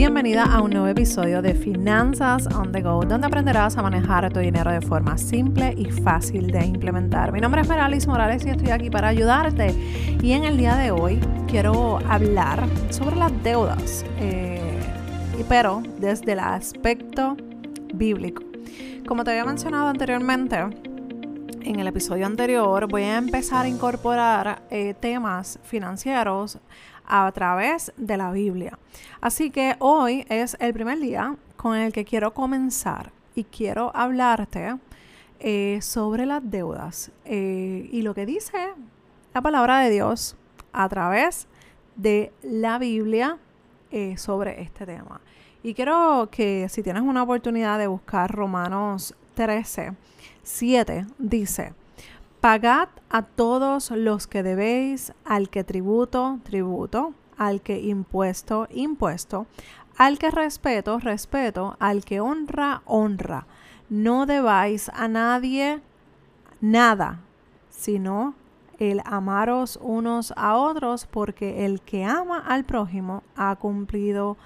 Bienvenida a un nuevo episodio de Finanzas on the Go, donde aprenderás a manejar tu dinero de forma simple y fácil de implementar. Mi nombre es Meralis Morales y estoy aquí para ayudarte. Y en el día de hoy quiero hablar sobre las deudas, eh, pero desde el aspecto bíblico. Como te había mencionado anteriormente, en el episodio anterior voy a empezar a incorporar eh, temas financieros a través de la Biblia. Así que hoy es el primer día con el que quiero comenzar y quiero hablarte eh, sobre las deudas eh, y lo que dice la palabra de Dios a través de la Biblia sobre este tema. Y quiero que si tienes una oportunidad de buscar Romanos 13, 7 dice, pagad a todos los que debéis, al que tributo, tributo, al que impuesto, impuesto, al que respeto, respeto, al que honra, honra. No debáis a nadie nada, sino el amaros unos a otros, porque el que ama al prójimo ha cumplido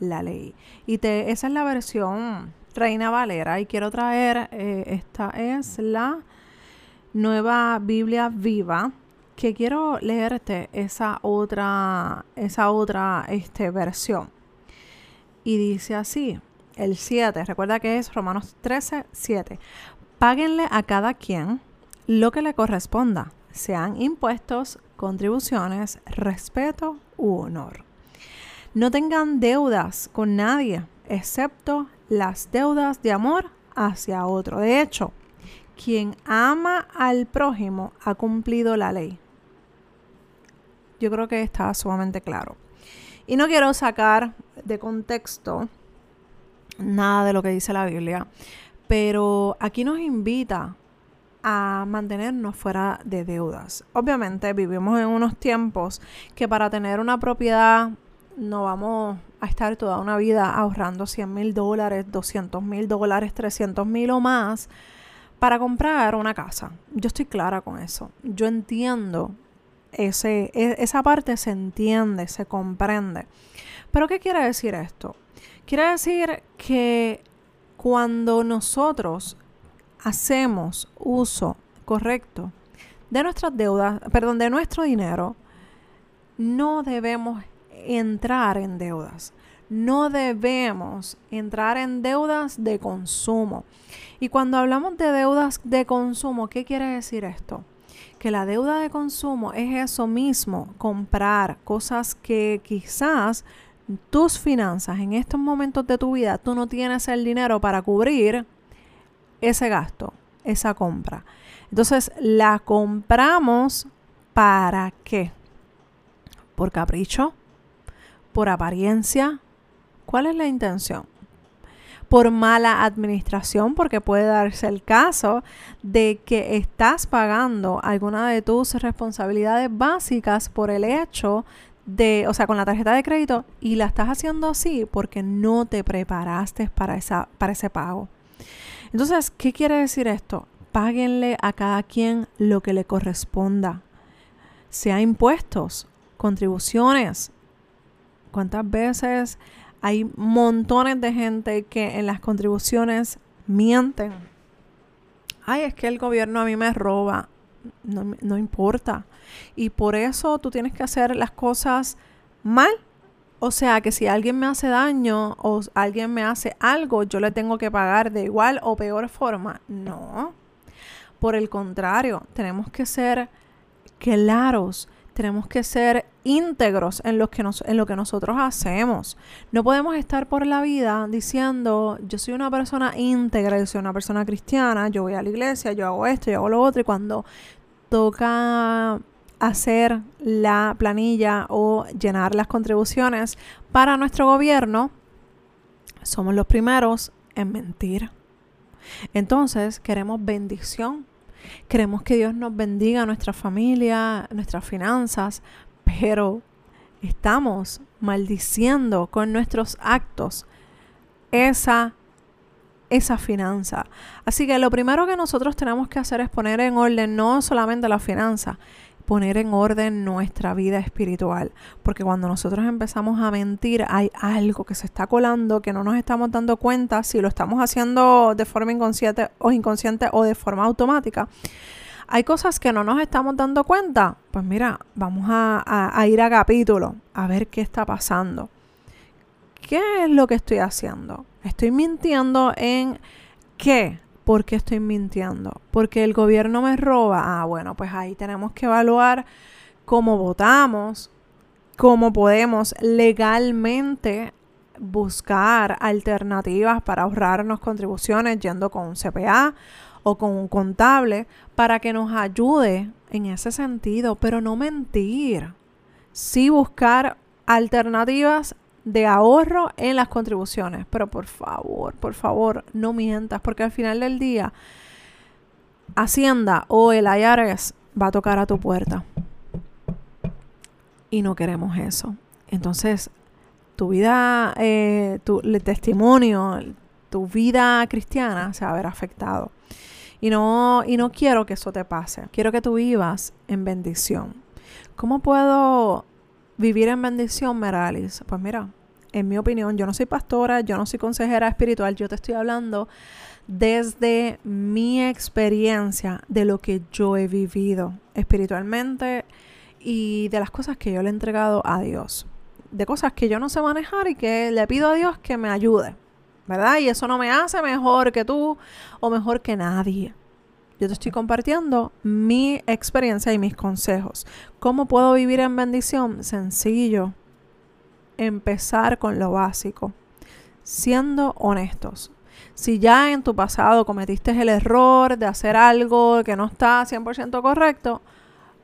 la ley. Y te, esa es la versión Reina Valera y quiero traer, eh, esta es la nueva Biblia viva que quiero leerte esa otra, esa otra este, versión. Y dice así, el 7, recuerda que es Romanos 13, 7. Páguenle a cada quien lo que le corresponda, sean impuestos, contribuciones, respeto u honor. No tengan deudas con nadie, excepto las deudas de amor hacia otro. De hecho, quien ama al prójimo ha cumplido la ley. Yo creo que está sumamente claro. Y no quiero sacar de contexto nada de lo que dice la Biblia, pero aquí nos invita a mantenernos fuera de deudas. Obviamente vivimos en unos tiempos que para tener una propiedad no vamos a estar toda una vida ahorrando 100 mil dólares, 200 mil dólares, 300 mil o más para comprar una casa. Yo estoy clara con eso. Yo entiendo ese, e, esa parte se entiende, se comprende. Pero ¿qué quiere decir esto? Quiere decir que cuando nosotros hacemos uso correcto de nuestras deudas, perdón, de nuestro dinero, no debemos entrar en deudas. No debemos entrar en deudas de consumo. Y cuando hablamos de deudas de consumo, ¿qué quiere decir esto? Que la deuda de consumo es eso mismo, comprar cosas que quizás tus finanzas en estos momentos de tu vida, tú no tienes el dinero para cubrir ese gasto, esa compra. Entonces la compramos para qué? Por capricho, por apariencia. ¿Cuál es la intención? Por mala administración, porque puede darse el caso de que estás pagando alguna de tus responsabilidades básicas por el hecho de, o sea, con la tarjeta de crédito y la estás haciendo así porque no te preparaste para, ese pago. Entonces, ¿qué quiere decir esto? Páguenle a cada quien lo que le corresponda, sea impuestos, contribuciones, ¿Cuántas veces hay montones de gente que en las contribuciones mienten? Ay, es que el gobierno a mí me roba. No, no importa. Y por eso tú tienes que hacer las cosas mal. O sea que si alguien me hace daño o alguien me hace algo, yo le tengo que pagar de igual o peor forma. No. Por el contrario, tenemos que ser claros tenemos que ser íntegros en lo, que nosotros hacemos. No podemos estar por la vida diciendo, yo soy una persona íntegra, yo soy una persona cristiana, yo voy a la iglesia, yo hago esto, yo hago lo otro, y cuando toca hacer la planilla o llenar las contribuciones para nuestro gobierno, somos los primeros en mentir. Entonces queremos bendición Queremos que Dios nos bendiga nuestra familia, nuestras finanzas, pero estamos maldiciendo con nuestros actos esa, esa finanza. Así que lo primero que nosotros tenemos que hacer es poner en orden no solamente la finanza, poner en orden nuestra vida espiritual. Porque cuando nosotros empezamos a mentir, hay algo que se está colando que no nos estamos dando cuenta si lo estamos haciendo de forma inconsciente o inconsciente o de forma automática. Hay cosas que no nos estamos dando cuenta. Pues mira, vamos a, a ir a capítulo, a ver qué está pasando. ¿Qué es lo que estoy haciendo? ¿Estoy mintiendo en qué? ¿Por qué estoy mintiendo? Porque el gobierno me roba. Ah, bueno, pues ahí tenemos que evaluar cómo votamos, cómo podemos legalmente buscar alternativas para ahorrarnos contribuciones yendo con un CPA o con un contable para que nos ayude en ese sentido, pero no mentir. Sí buscar alternativas de ahorro en las contribuciones. Pero por favor, por favor, no mientas, porque al final del día, Hacienda o el IRS va a tocar a tu puerta. Y no queremos eso. Entonces, tu vida, eh, tu testimonio, tu vida cristiana se va a ver afectado. Y no, y no quiero que eso te pase. Quiero que tú vivas en bendición. ¿Cómo puedo vivir en bendición, Meralis? Pues mira, en mi opinión, yo no soy pastora, yo no soy consejera espiritual, yo te estoy hablando desde mi experiencia de lo que yo he vivido espiritualmente y de las cosas que yo le he entregado a Dios. De cosas que yo no sé manejar y que le pido a Dios que me ayude, ¿verdad? Y eso no me hace mejor que tú o mejor que nadie. Yo te estoy compartiendo mi experiencia y mis consejos. ¿Cómo puedo vivir en bendición? Sencillo empezar con lo básico, siendo honestos. Si ya en tu pasado cometiste el error de hacer algo que no está 100% correcto,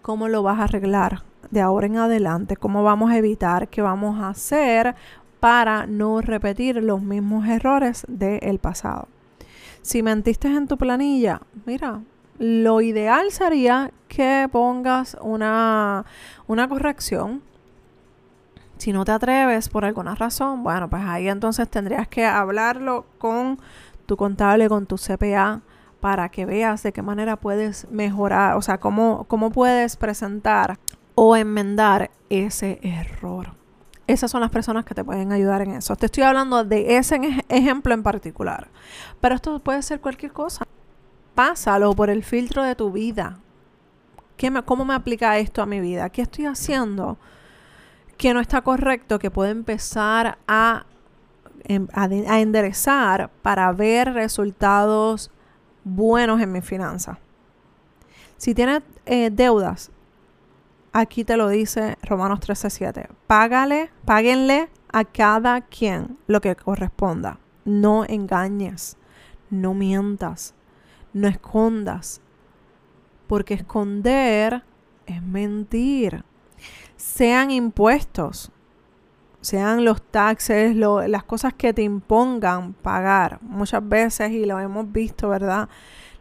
¿cómo lo vas a arreglar de ahora en adelante? ¿Cómo vamos a evitar qué vamos a hacer para no repetir los mismos errores del pasado? Si mentiste en tu planilla, mira, lo ideal sería que pongas una, una corrección si no te atreves por alguna razón, bueno, pues ahí entonces tendrías que hablarlo con tu contable, con tu CPA, para que veas de qué manera puedes mejorar, o sea, cómo, cómo puedes presentar o enmendar ese error. Esas son las personas que te pueden ayudar en eso. Te estoy hablando de ese ejemplo en particular. Pero esto puede ser cualquier cosa. Pásalo por el filtro de tu vida. ¿Qué me, ¿Cómo me aplica esto a mi vida? ¿Qué estoy haciendo? que no está correcto, que puedo empezar a, em, enderezar para ver resultados buenos en mi finanza. Si tienes eh, deudas, aquí te lo dice Romanos 13:7. Págale, páguenle a cada quien lo que corresponda. No engañes, no mientas, no escondas, porque esconder es mentir sean impuestos, sean los taxes, las cosas que te impongan pagar muchas veces y lo hemos visto, ¿verdad?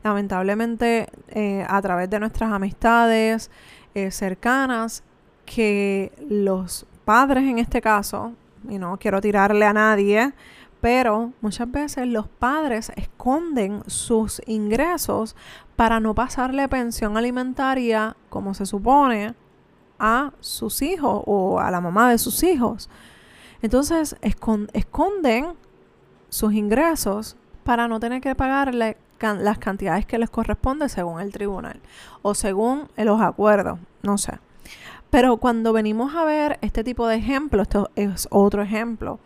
Lamentablemente eh, a través de nuestras amistades eh, cercanas, que los padres en este caso, y no quiero tirarle a nadie, pero muchas veces los padres esconden sus ingresos para no pasarle pensión alimentaria como se supone a sus hijos o a la mamá de sus hijos. Entonces esconden sus ingresos para no tener que pagarle las cantidades que les corresponde según el tribunal o según los acuerdos, no sé. Pero cuando venimos a ver este tipo de ejemplos, esto es otro ejemplo,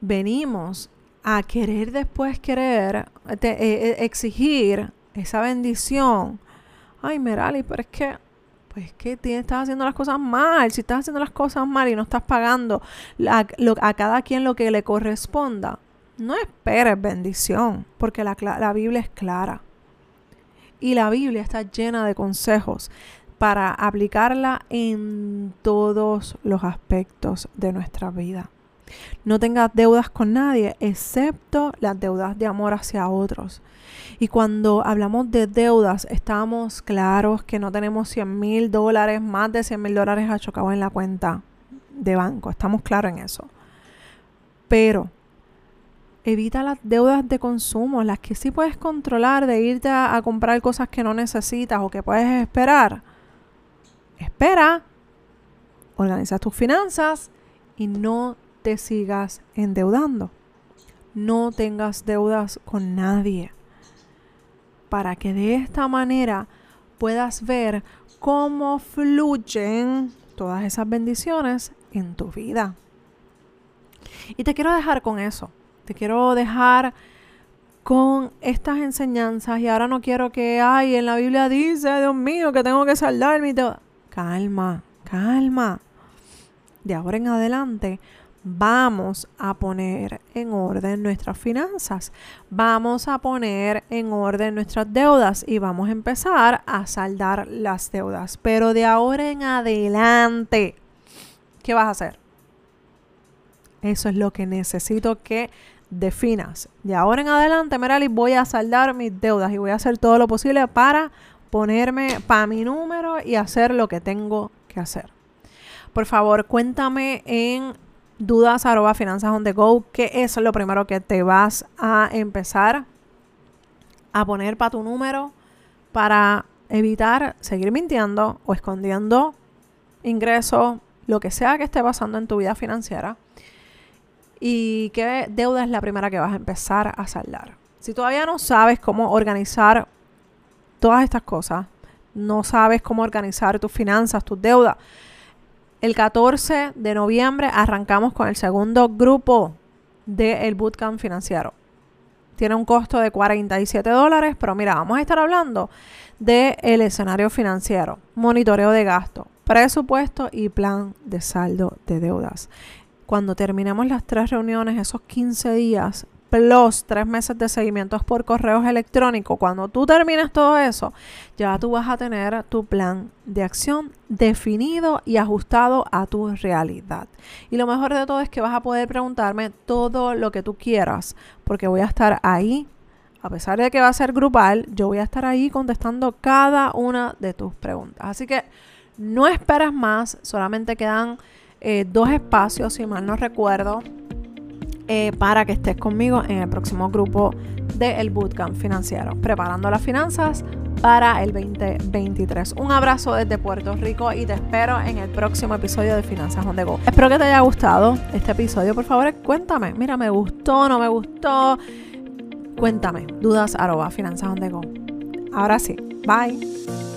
venimos a querer después querer eh, eh, exigir esa bendición. Ay, Merali, pero es que pues que estás haciendo las cosas mal. Si estás haciendo las cosas mal y no estás pagando a cada quien lo que le corresponda, no esperes bendición, porque la, la Biblia es clara. Y la Biblia está llena de consejos para aplicarla en todos los aspectos de nuestra vida. No tengas deudas con nadie, excepto las deudas de amor hacia otros. Y cuando hablamos de deudas, estamos claros que no tenemos 100 mil dólares, más de 100 mil dólares achocado en la cuenta de banco. Estamos claros en eso. Pero evita las deudas de consumo, las que sí puedes controlar, de irte a comprar cosas que no necesitas o que puedes esperar. Espera, organiza tus finanzas y no te sigas endeudando. No tengas deudas con nadie. Para que de esta manera puedas ver cómo fluyen todas esas bendiciones en tu vida. Y te quiero dejar con eso. Te quiero dejar con estas enseñanzas y ahora no quiero que, ay, en la Biblia dice, Dios mío, que tengo que saldar mi deuda. Calma, calma. De ahora en adelante vamos a poner en orden nuestras finanzas, vamos a poner en orden nuestras deudas y vamos a empezar a saldar las deudas. Pero de ahora en adelante, ¿qué vas a hacer? Eso es lo que necesito que definas. De ahora en adelante, Merali, voy a saldar mis deudas y voy a hacer todo lo posible para ponerme para mi número y hacer lo que tengo que hacer. Por favor, cuéntame en dudas finanzas que es lo primero que te vas a empezar a poner para tu número para evitar seguir mintiendo o escondiendo ingresos, lo que sea que esté pasando en tu vida financiera. Y qué deuda es la primera que vas a empezar a saldar. Si todavía no sabes cómo organizar todas estas cosas, no sabes cómo organizar tus finanzas, tus deudas, el 14 de noviembre arrancamos con el segundo grupo del bootcamp financiero. Tiene un costo de 47 dólares, pero mira, vamos a estar hablando del el escenario financiero, monitoreo de gasto, presupuesto y plan de saldo de deudas. Cuando terminemos las tres reuniones, esos 15 días, plus tres meses de seguimientos por correos electrónicos, cuando tú termines todo eso, ya tú vas a tener tu plan de acción definido y ajustado a tu realidad. Y lo mejor de todo es que vas a poder preguntarme todo lo que tú quieras, porque voy a estar ahí. A pesar de que va a ser grupal, yo voy a estar ahí contestando cada una de tus preguntas. Así que no esperes más, solamente quedan eh, dos espacios, si mal no recuerdo, eh, para que estés conmigo en el próximo grupo del Bootcamp Financiero, preparando las finanzas para el 2023. Un abrazo desde Puerto Rico y te espero en el próximo episodio de Finanzas on Go. Espero que te haya gustado este episodio. Por favor, cuéntame. Mira, me gustó, no me gustó. Cuéntame. Dudas arroba finanzas on go. Ahora sí. Bye.